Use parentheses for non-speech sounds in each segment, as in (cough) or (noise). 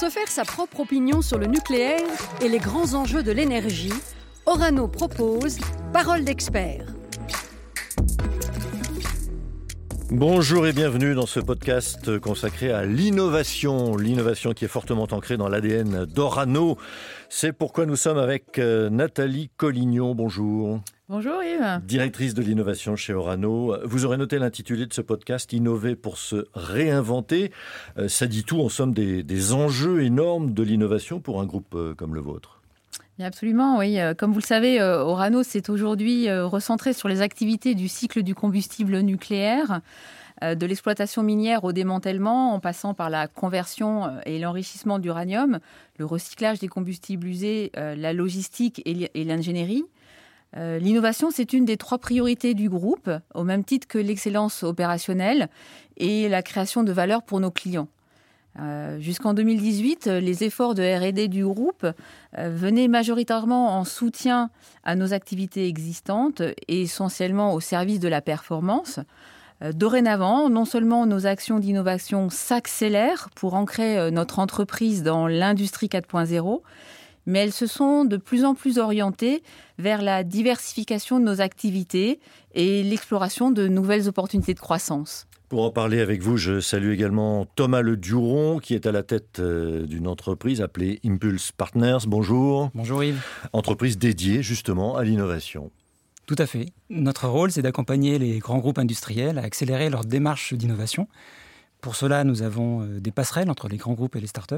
se faire sa propre opinion sur le nucléaire et les grands enjeux de l'énergie, Orano propose Parole d'expert. Bonjour et bienvenue dans ce podcast consacré à l'innovation, l'innovation qui est fortement ancrée dans l'ADN d'Orano. C'est pourquoi nous sommes avec euh, Nathalie Collignon. Bonjour. Bonjour Yves. Directrice de l'innovation chez Orano. Vous aurez noté l'intitulé de ce podcast Innover pour se réinventer. Euh, ça dit tout en somme des, des enjeux énormes de l'innovation pour un groupe euh, comme le vôtre. Absolument, oui. Comme vous le savez, Orano s'est aujourd'hui recentré sur les activités du cycle du combustible nucléaire, de l'exploitation minière au démantèlement, en passant par la conversion et l'enrichissement d'uranium, le recyclage des combustibles usés, la logistique et l'ingénierie. L'innovation, c'est une des trois priorités du groupe, au même titre que l'excellence opérationnelle et la création de valeur pour nos clients. Euh, jusqu'en 2018, les efforts de RD du groupe euh, venaient majoritairement en soutien à nos activités existantes et essentiellement au service de la performance. Euh, dorénavant, non seulement nos actions d'innovation s'accélèrent pour ancrer notre entreprise dans l'industrie 4.0, mais elles se sont de plus en plus orientées vers la diversification de nos activités et l'exploration de nouvelles opportunités de croissance. Pour en parler avec vous, je salue également Thomas Le Duron, qui est à la tête euh, d'une entreprise appelée Impulse Partners. Bonjour. Bonjour Yves. Entreprise dédiée justement à l'innovation. Tout à fait. Notre rôle, c'est d'accompagner les grands groupes industriels à accélérer leur démarche d'innovation. Pour cela, nous avons euh, des passerelles entre les grands groupes et les startups,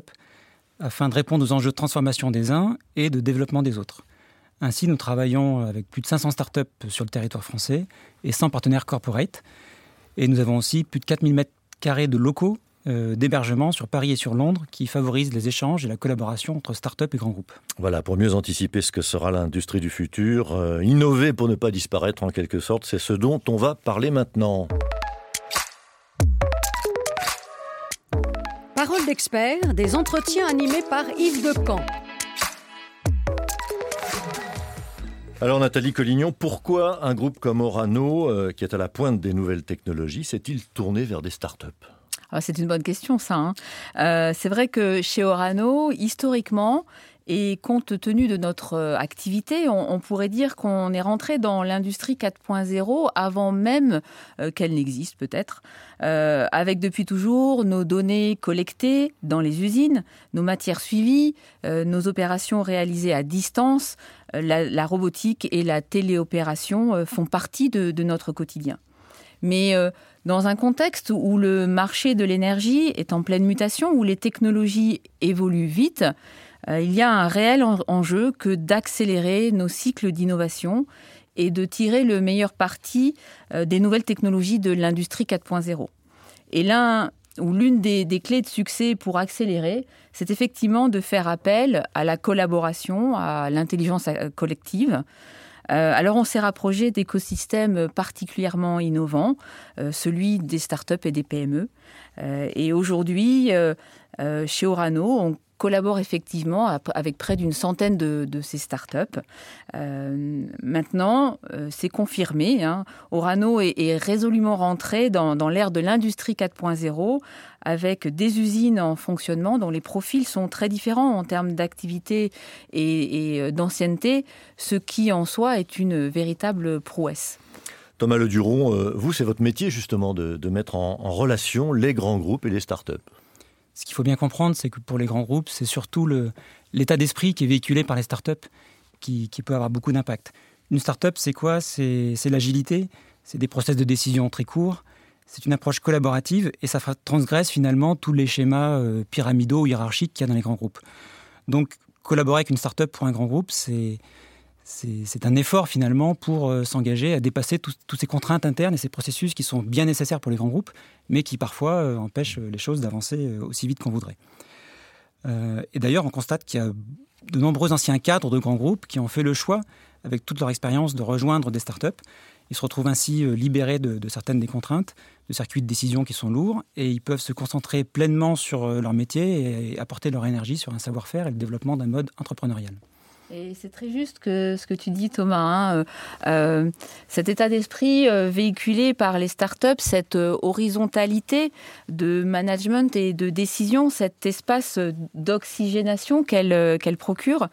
afin de répondre aux enjeux de transformation des uns et de développement des autres. Ainsi, nous travaillons avec plus de 500 startups sur le territoire français et 100 partenaires corporate et nous avons aussi plus de 4000 mètres carrés de locaux euh, d'hébergement sur Paris et sur Londres qui favorisent les échanges et la collaboration entre start-up et grands groupes. Voilà, pour mieux anticiper ce que sera l'industrie du futur, euh, innover pour ne pas disparaître en quelque sorte, c'est ce dont on va parler maintenant. D'expert, des entretiens animés par Yves Decamp. Alors Nathalie Collignon, pourquoi un groupe comme Orano, euh, qui est à la pointe des nouvelles technologies, s'est-il tourné vers des startups ah, C'est une bonne question ça. Hein. Euh, c'est vrai que chez Orano, historiquement, et compte tenu de notre euh, activité, on, pourrait dire qu'on est rentré dans l'industrie 4.0 avant même euh, qu'elle n'existe peut-être, euh, avec depuis toujours nos données collectées dans les usines, nos matières suivies, nos opérations réalisées à distance, la, robotique et la téléopération font partie de, notre quotidien. Mais dans un contexte où le marché de l'énergie est en pleine mutation, où les technologies évoluent vite, il y a un réel enjeu que d'accélérer nos cycles d'innovation et de tirer le meilleur parti euh, des nouvelles technologies de l'industrie 4.0. Et l'un ou l'une des, clés de succès pour accélérer, c'est effectivement de faire appel à la collaboration, à l'intelligence euh, collective. alors on s'est rapproché d'écosystèmes particulièrement innovants, celui des startups et des PME. et aujourd'hui, chez Orano, on collabore effectivement avec près d'une centaine de, ces startups. Euh, maintenant, euh, c'est confirmé. Hein. Orano est, résolument rentré dans, l'ère de l'industrie 4.0 avec des usines en fonctionnement dont les profils sont très différents en termes d'activité et, euh, d'ancienneté, ce qui en soi est une véritable prouesse. Thomas Le Duron, vous, c'est votre métier justement de, mettre en relation les grands groupes et les startups. Ce qu'il faut bien comprendre, c'est que pour les grands groupes, c'est surtout l'état d'esprit qui est véhiculé par les startups qui, peut avoir beaucoup d'impact. Une startup, c'est quoi? C'est l'agilité, c'est des process de décision très courts, c'est une approche collaborative et ça transgresse finalement tous les schémas euh, pyramidaux ou hiérarchiques qu'il y a dans les grands groupes. Donc, collaborer avec une startup pour un grand groupe, c'est c'est un effort finalement pour euh, s'engager à dépasser toutes ces contraintes internes et ces processus qui sont bien nécessaires pour les grands groupes, mais qui parfois euh, empêchent les choses d'avancer euh, aussi vite qu'on voudrait. et d'ailleurs, on constate qu'il y a de nombreux anciens cadres de grands groupes qui ont fait le choix, avec toute leur expérience, de rejoindre des startups. Ils se retrouvent ainsi libérés de, de, certaines des contraintes, de circuits de décision qui sont lourds, et ils peuvent se concentrer pleinement sur leur métier et apporter leur énergie sur un savoir-faire et le développement d'un mode entrepreneurial. Et c'est très juste que ce que tu dis, Thomas. Hein, euh, euh, cet état d'esprit euh, véhiculé par les startups, cette horizontalité de management et de décision, cet espace d'oxygénation qu'elles qu'elles procurent,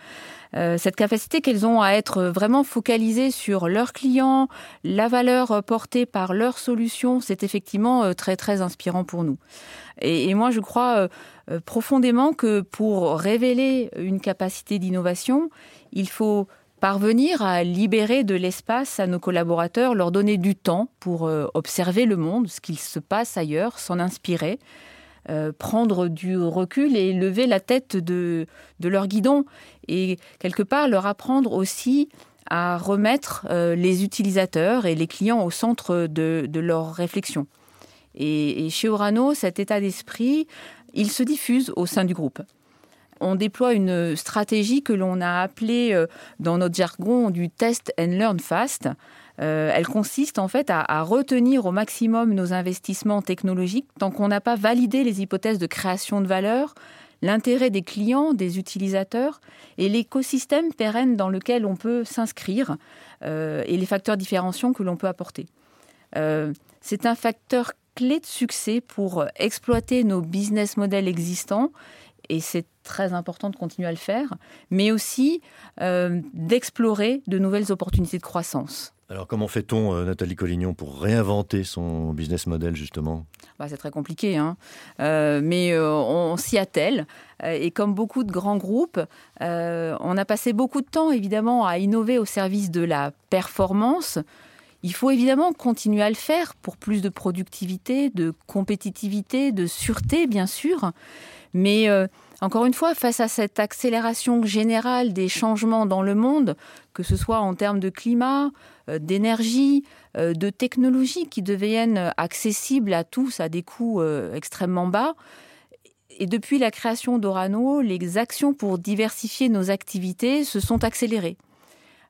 cette capacité qu'elles ont à être vraiment focalisées sur leurs clients, la valeur portée par leurs solutions, c'est effectivement très très inspirant pour nous. Et, et moi, je crois euh, profondément que pour révéler une capacité d'innovation, il faut parvenir à libérer de l'espace à nos collaborateurs, leur donner du temps pour euh, observer le monde, ce qu'il se passe ailleurs, s'en inspirer, euh, prendre du recul et lever la tête de, leur guidon et quelque part leur apprendre aussi à remettre les utilisateurs et les clients au centre de, leur réflexion. Et, et, chez Orano, cet état d'esprit, il se diffuse au sein du groupe. On déploie une stratégie que l'on a appelée euh, dans notre jargon du test and learn fast. Euh, elle consiste en fait à, retenir au maximum nos investissements technologiques tant qu'on n'a pas validé les hypothèses de création de valeur, l'intérêt des clients, des utilisateurs et l'écosystème pérenne dans lequel on peut s'inscrire euh, et les facteurs différenciants que l'on peut apporter. c'est un facteur clé de succès pour exploiter nos business models existants et c'est très important de continuer à le faire, mais aussi euh, d'explorer de nouvelles opportunités de croissance. Alors comment fait-on, euh, Nathalie Collignon, pour réinventer son business model justement? Bah, C'est très compliqué, hein. Euh, mais on, s'y attelle. et comme beaucoup de grands groupes, on a passé beaucoup de temps évidemment à innover au service de la performance, il faut évidemment continuer à le faire pour plus de productivité, de compétitivité, de sûreté, bien sûr. Mais euh, encore une fois, face à cette accélération générale des changements dans le monde, que ce soit en termes de climat, euh, d'énergie, euh, de technologie qui deviennent accessibles à tous à des coûts extrêmement bas, et depuis la création d'Orano, les actions pour diversifier nos activités se sont accélérées.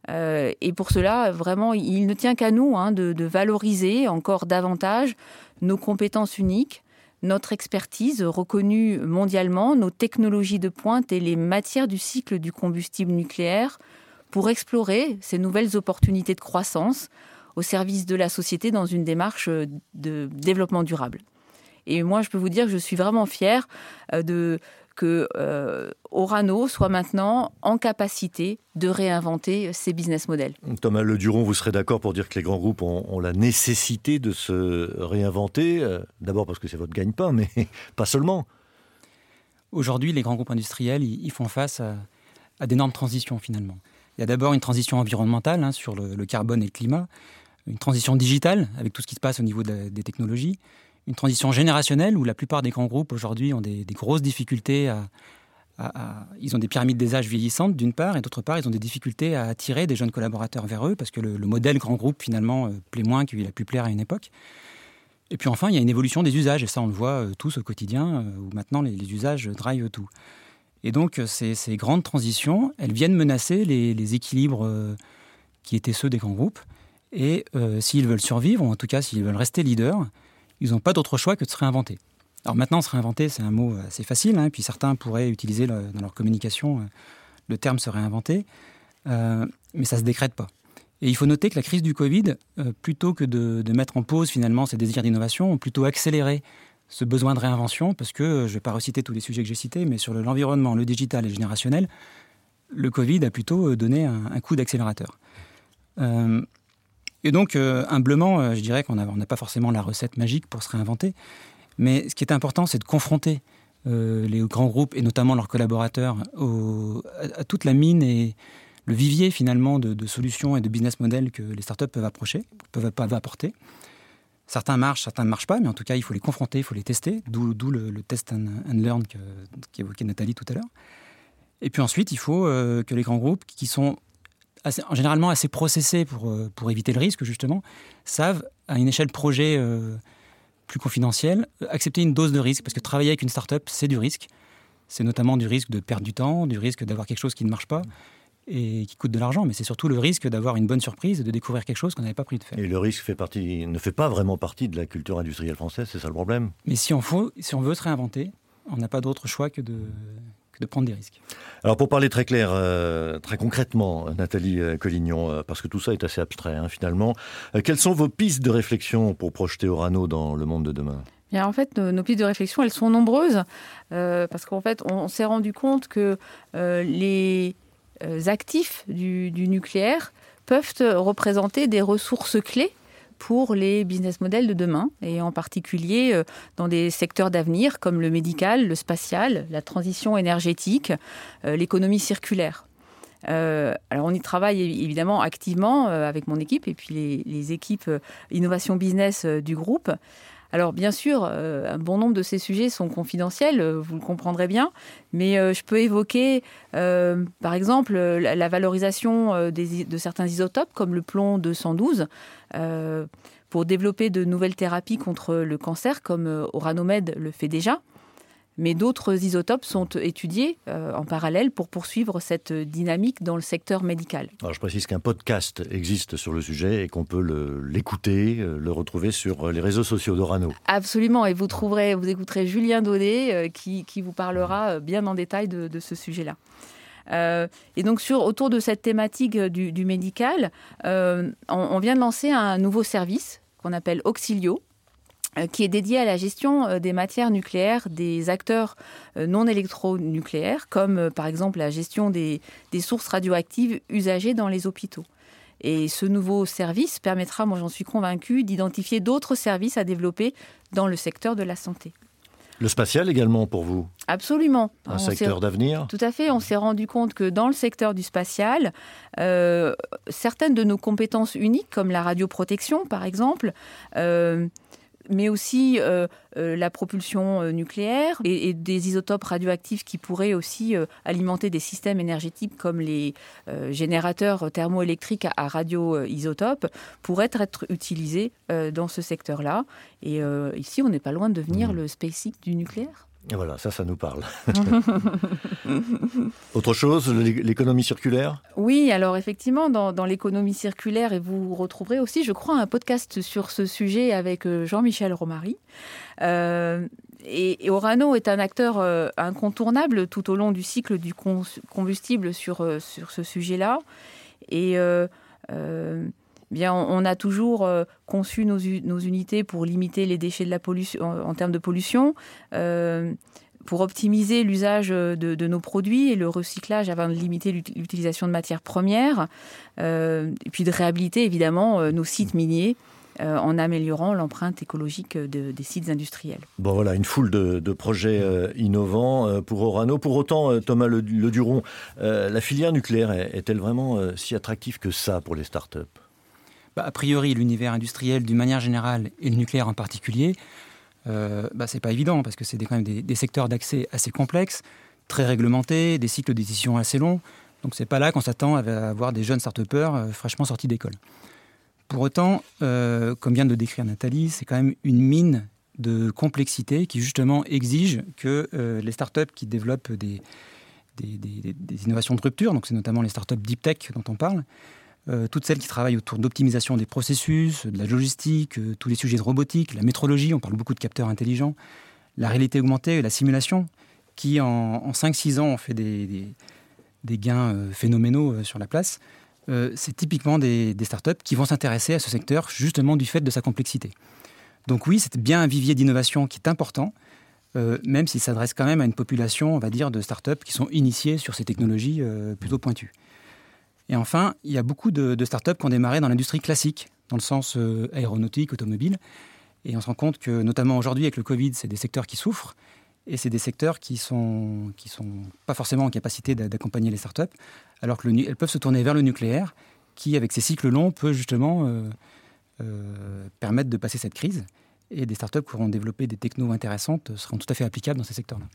Euh, et pour cela, vraiment, il ne tient qu'à nous hein, de, valoriser encore davantage nos compétences uniques, notre expertise reconnue mondialement, nos technologies de pointe et les matières du cycle du combustible nucléaire pour explorer ces nouvelles opportunités de croissance au service de la société dans une démarche de développement durable. Et moi, je peux vous dire que je suis vraiment fière euh, de, que euh, Orano soit maintenant en capacité de réinventer ses business models. Thomas Le Duron, vous serez d'accord pour dire que les grands groupes ont, la nécessité de se réinventer, euh, d'abord parce que c'est votre gagne-pain, mais (laughs) pas seulement. Aujourd'hui, les grands groupes industriels, ils, font face à, d'énormes transitions finalement. Il y a d'abord une transition environnementale hein, sur le, carbone et le climat, une transition digitale avec tout ce qui se passe au niveau des technologies, une transition générationnelle où la plupart des grands groupes aujourd'hui ont des, grosses difficultés à, Ils ont des pyramides des âges vieillissantes d'une part, et d'autre part, ils ont des difficultés à attirer des jeunes collaborateurs vers eux parce que le, modèle grand groupe finalement euh, plaît moins qu'il a pu plaire à une époque. Et puis enfin, il y a une évolution des usages, et ça on le voit euh, tous au quotidien, euh, où maintenant les, usages drivent tout. Et donc ces, grandes transitions, elles viennent menacer les, équilibres qui étaient ceux des grands groupes. Et s'ils veulent survivre, ou en tout cas s'ils veulent rester leaders, ils n'ont pas d'autre choix que de se réinventer. Alors maintenant, se réinventer, c'est un mot assez facile, hein, puis certains pourraient utiliser dans leur communication euh, le terme se réinventer, euh, mais ça ne se décrète pas. Et il faut noter que la crise du Covid, euh, plutôt que de, mettre en pause finalement ces désirs d'innovation, ont plutôt accéléré ce besoin de réinvention, parce que, je ne vais pas reciter tous les sujets que j'ai cités, mais sur l'environnement, le digital et le générationnel, le Covid a plutôt donné un, coup d'accélérateur. Et donc, euh, humblement, euh, je dirais qu'on n'a pas forcément la recette magique pour se réinventer. Mais ce qui est important, c'est de confronter euh, les grands groupes et notamment leurs collaborateurs à, toute la mine et le vivier finalement de, solutions et de business models que les startups peuvent approcher, peuvent, apporter. Certains marchent, certains ne marchent pas, mais en tout cas, il faut les confronter, il faut les tester, d'où le, test and, learn qu'évoquait Nathalie tout à l'heure. Et puis ensuite, il faut que les grands groupes qui sont généralement assez processés pour, euh, pour éviter le risque, justement, savent, à une échelle projet euh, plus confidentielle, accepter une dose de risque. Parce que travailler avec une start-up, c'est du risque. C'est notamment du risque de perdre du temps, du risque d'avoir quelque chose qui ne marche pas et qui coûte de l'argent, mais c'est surtout le risque d'avoir une bonne surprise et de découvrir quelque chose qu'on n'avait pas pris de faire. Et le risque fait partie, ne fait pas vraiment partie de la culture industrielle française, c'est ça le problème? Mais si on, faut, si on veut se réinventer, on n'a pas d'autre choix que de, de prendre des risques. Alors pour parler très clair, euh, très concrètement, Nathalie euh, Collignon, euh, parce que tout ça est assez abstrait hein, finalement, quelles sont vos pistes de réflexion pour projeter Orano dans le monde de demain? Bien, en fait, nos, pistes de réflexion, elles sont nombreuses, parce qu'en fait, on, s'est rendu compte que les actifs du, du, nucléaire peuvent représenter des ressources clés pour les business models de demain, et en particulier euh, dans des secteurs d'avenir comme le médical, le spatial, la transition énergétique, euh, l'économie circulaire. Euh, alors on y travaille évidemment activement avec mon équipe et puis les, équipes innovation business du groupe. Alors bien sûr, un bon nombre de ces sujets sont confidentiels, vous le comprendrez bien, mais je peux évoquer par exemple la, valorisation de certains isotopes comme le plomb 212 euh, pour développer de nouvelles thérapies contre le cancer, comme euh, Oranomed le fait déjà. Mais d'autres isotopes sont étudiés euh, en parallèle pour poursuivre cette dynamique dans le secteur médical. Alors je précise qu'un podcast existe sur le sujet et qu'on peut l'écouter, le, retrouver sur les réseaux sociaux d'Orano. Absolument, et vous trouverez, vous écouterez Julien Daudet qui, qui, vous parlera bien en détail de, de ce sujet-là. Euh, et donc sur, autour de cette thématique euh, du, médical, euh, on, vient de lancer un nouveau service qu'on appelle Auxilio qui est dédié à la gestion des matières nucléaires des acteurs non électronucléaires, comme par exemple la gestion des, des sources radioactives usagées dans les hôpitaux. Et ce nouveau service permettra, moi j'en suis convaincue, d'identifier d'autres services à développer dans le secteur de la santé. Le spatial également pour vous? Absolument. Un secteur d'avenir? Tout à fait. On s'est rendu compte que dans le secteur du spatial, euh, certaines de nos compétences uniques, comme la radioprotection par exemple, euh, mais aussi euh, euh, la propulsion euh, nucléaire et, des isotopes radioactifs qui pourraient aussi alimenter des systèmes énergétiques comme les générateurs thermoélectriques à, radioisotopes pourraient être utilisés dans ce secteur-là. Et ici, on n'est pas loin de devenir mmh. le SpaceX du nucléaire. Et voilà, ça, ça nous parle. (laughs) Autre chose, l'économie circulaire? Oui, alors effectivement, dans, l'économie circulaire, et vous retrouverez aussi, je crois, un podcast sur ce sujet avec euh, Jean-Michel Romary. Euh, et, Orano est un acteur euh, incontournable tout au long du cycle du combustible sur, sur ce sujet-là. Et Bien, on, a toujours euh, conçu nos, unités pour limiter les déchets de la pollution en, termes de pollution, euh, pour optimiser l'usage de, nos produits et le recyclage afin de limiter l'utilisation de matières premières, euh, et puis de réhabiliter évidemment nos sites miniers. en améliorant l'empreinte écologique des sites industriels. Bon voilà, une foule de, projets innovants pour Orano. Pour autant, Thomas Le, Duron, la filière nucléaire est-elle vraiment si attractive que ça pour les startups? Bah, a priori, l'univers industriel d'une manière générale et le nucléaire en particulier, euh, bah, c'est pas évident parce que c'est quand même des, secteurs d'accès assez complexes, très réglementés, des cycles de décision assez longs. Donc c'est pas là qu'on s'attend à avoir des jeunes start euh, fraîchement sortis d'école. Pour autant, euh, comme vient de décrire Nathalie, c'est quand même une mine de complexité qui justement exige que euh, les startups qui développent des, des, innovations de rupture, donc c'est notamment les startups deep tech dont on parle, euh, toutes celles qui travaillent autour d'optimisation des processus, de la logistique, euh, tous les sujets de robotique, la métrologie, on parle beaucoup de capteurs intelligents, la réalité augmentée la simulation, qui en, 5-6 ans ont fait des, gains euh, phénoménaux sur la place. c'est typiquement des, des, startups qui vont s'intéresser à ce secteur justement du fait de sa complexité. Donc oui, c'est bien un vivier d'innovation qui est important, même s'il s'adresse quand même à une population, on va dire, de startups qui sont initiées sur ces technologies plutôt pointues. Et enfin, il y a beaucoup de, startups qui ont démarré dans l'industrie classique, dans le sens euh, aéronautique, automobile. Et on se rend compte que, notamment aujourd'hui avec le Covid, c'est des secteurs qui souffrent. Et c'est des secteurs qui ne sont, qui sont pas forcément en capacité d'accompagner les startups, alors qu'elles peuvent se tourner vers le nucléaire, qui, avec ses cycles longs, peut justement euh, euh, permettre de passer cette crise et des startups qui auront développé des technos intéressantes seront tout à fait applicables dans ces secteurs-là.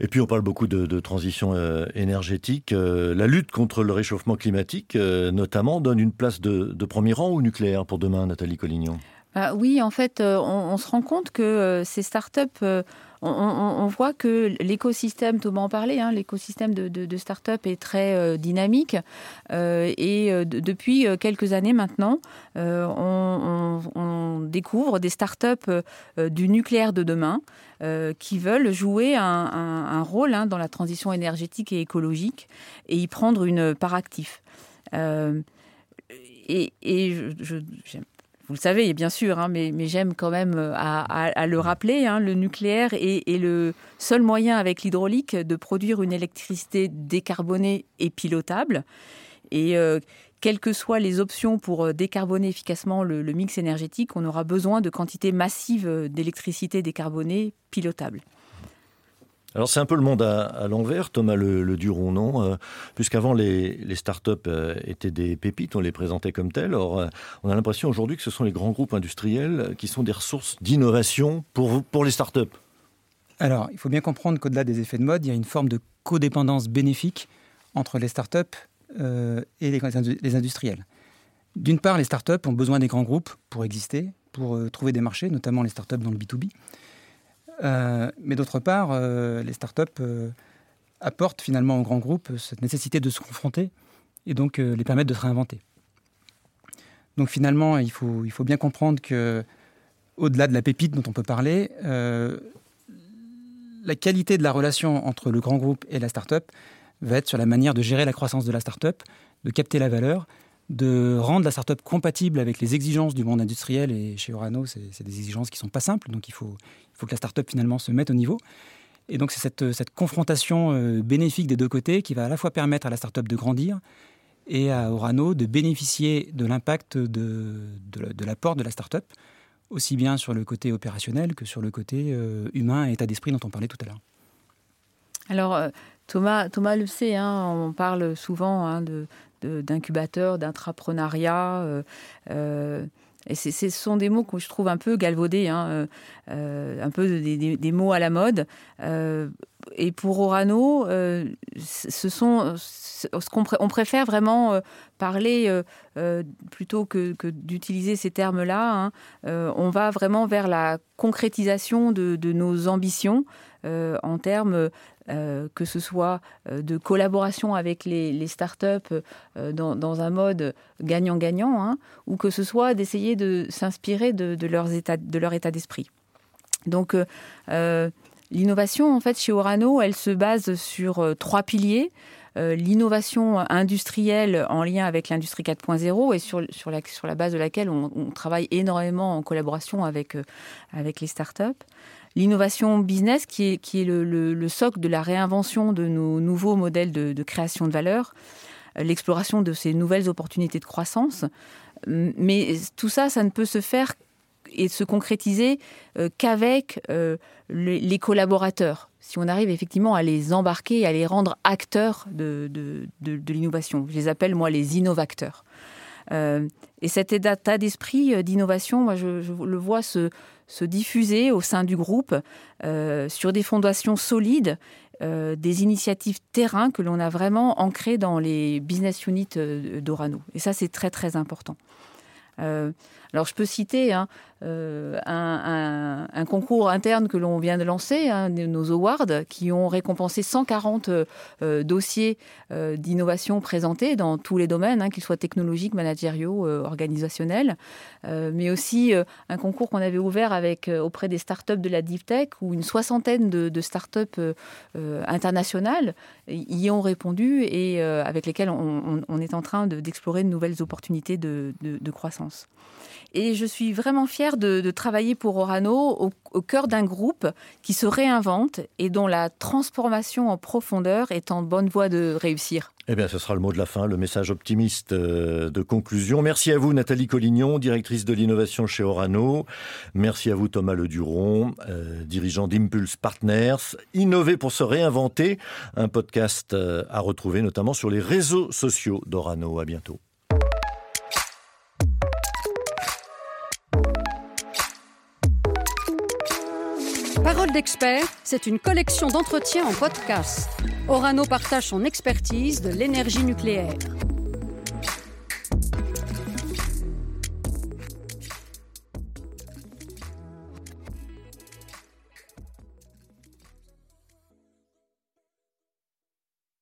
Et puis on parle beaucoup de, transition euh, énergétique. Euh, la lutte contre le réchauffement climatique, euh, notamment, donne une place de, premier rang au nucléaire pour demain, Nathalie Collignon bah Oui, en fait, on, se rend compte que ces startups on, voit que l'écosystème, Thomas en parlait, hein, l'écosystème de, start-up est très euh, dynamique. Euh, et euh, depuis quelques années maintenant, on, découvre des startups du nucléaire de demain qui veulent jouer un, rôle hein, dans la transition énergétique et écologique et y prendre une part active. et, je, vous le savez, bien sûr, hein, mais, j'aime quand même euh, à, le rappeler, hein, le nucléaire est, le seul moyen avec l'hydraulique de produire une électricité décarbonée et pilotable. Et euh, quelles que soient les options pour euh, décarboner efficacement le, le mix énergétique, on aura besoin de quantités massives d'électricité décarbonée pilotable. Alors c'est un peu le monde à, l'envers, Thomas Le, Duron, non euh, Puisqu'avant les, les startups euh, étaient des pépites, on les présentait comme telles. Or, euh, on a l'impression aujourd'hui que ce sont les grands groupes industriels qui sont des ressources d'innovation pour, pour les startups. Alors, il faut bien comprendre qu'au-delà des effets de mode, il y a une forme de codépendance bénéfique entre les startups et les, les industriels. D'une part, les startups ont besoin des grands groupes pour exister, pour trouver des marchés, notamment les startups dans le B2B. Euh, mais d'autre part, euh, les startups euh, apportent finalement aux grands groupes cette nécessité de se confronter et donc les permettent de se réinventer. Donc finalement, il faut, il faut bien comprendre que, au-delà de la pépite dont on peut parler, la qualité de la relation entre le grand groupe et la startup va être sur la manière de gérer la croissance de la startup, de capter la valeur, de rendre la startup compatible avec les exigences du monde industriel. Et chez Orano, c'est des exigences qui ne sont pas simples, donc il faut, faut que la startup finalement se mette au niveau. Et donc c'est cette, cette, confrontation euh, bénéfique des deux côtés qui va à la fois permettre à la startup de grandir et à Orano de bénéficier de l'impact de, de, l'apport de la startup, aussi bien sur le côté opérationnel que sur le côté euh, humain et état d'esprit dont on parlait tout à l'heure. Alors, euh, Thomas, Thomas le sait, hein, on parle souvent hein, de, d'incubateurs, d'intrapreneuriat. Et ce sont des mots que je trouve un peu galvaudés, hein, euh, un peu des, mots à la mode. et pour Orano, ce sont ce qu'on on préfère vraiment parler plutôt que, d'utiliser ces termes-là. Hein, on va vraiment vers la concrétisation de nos ambitions en termes euh, que ce soit euh, de collaboration avec les, startups euh, dans, un mode gagnant-gagnant, hein, ou que ce soit d'essayer de s'inspirer de, leur état d'esprit. Donc, l'innovation, en fait, chez Orano, elle se base sur trois piliers. l'innovation industrielle en lien avec l'industrie 4.0 et sur, la, sur la base de laquelle on, on travaille énormément en collaboration avec, avec les startups l'innovation business qui est, qui est le, socle de la réinvention de nos nouveaux modèles de, création de valeur, euh, l'exploration de ces nouvelles opportunités de croissance. Mais tout ça, ça ne peut se faire et se concrétiser euh, qu'avec euh, les, collaborateurs. Si on arrive effectivement à les embarquer, à les rendre acteurs de, de, l'innovation. Je les appelle, moi, les innovateurs. Et cet état d'esprit d'innovation, moi, je, le vois se, se diffuser au sein du groupe euh, sur des fondations solides, euh, des initiatives terrain que l'on a vraiment ancrées dans les business units euh, d'Orano. Et ça, c'est très très important. Alors je peux citer hein, euh, un, concours interne que l'on vient de lancer, hein, nos awards, qui ont récompensé 140 euh, dossiers euh, d'innovation présentés dans tous les domaines, hein, qu'ils soient technologiques, managériaux, organisationnels, mais aussi un concours qu'on avait ouvert auprès des startups de la Deep Tech, où une soixantaine de, startups internationales y ont répondu et avec lesquelles on, est en train d'explorer de, nouvelles opportunités de croissance. Et je suis vraiment fière de, travailler pour Orano au, cœur d'un groupe qui se réinvente et dont la transformation en profondeur est en bonne voie de réussir. Eh bien, ce sera le mot de la fin, le message optimiste euh, de conclusion. Merci à vous, Nathalie Collignon, directrice de l'innovation chez Orano. Merci à vous, Thomas Leduron, euh, dirigeant d'Impulse Partners. Innover pour se réinventer, un podcast euh, à retrouver notamment sur les réseaux sociaux d'Orano. À bientôt. Parole d'expert, c'est une collection d'entretiens en podcast. Orano partage son expertise de l'énergie nucléaire.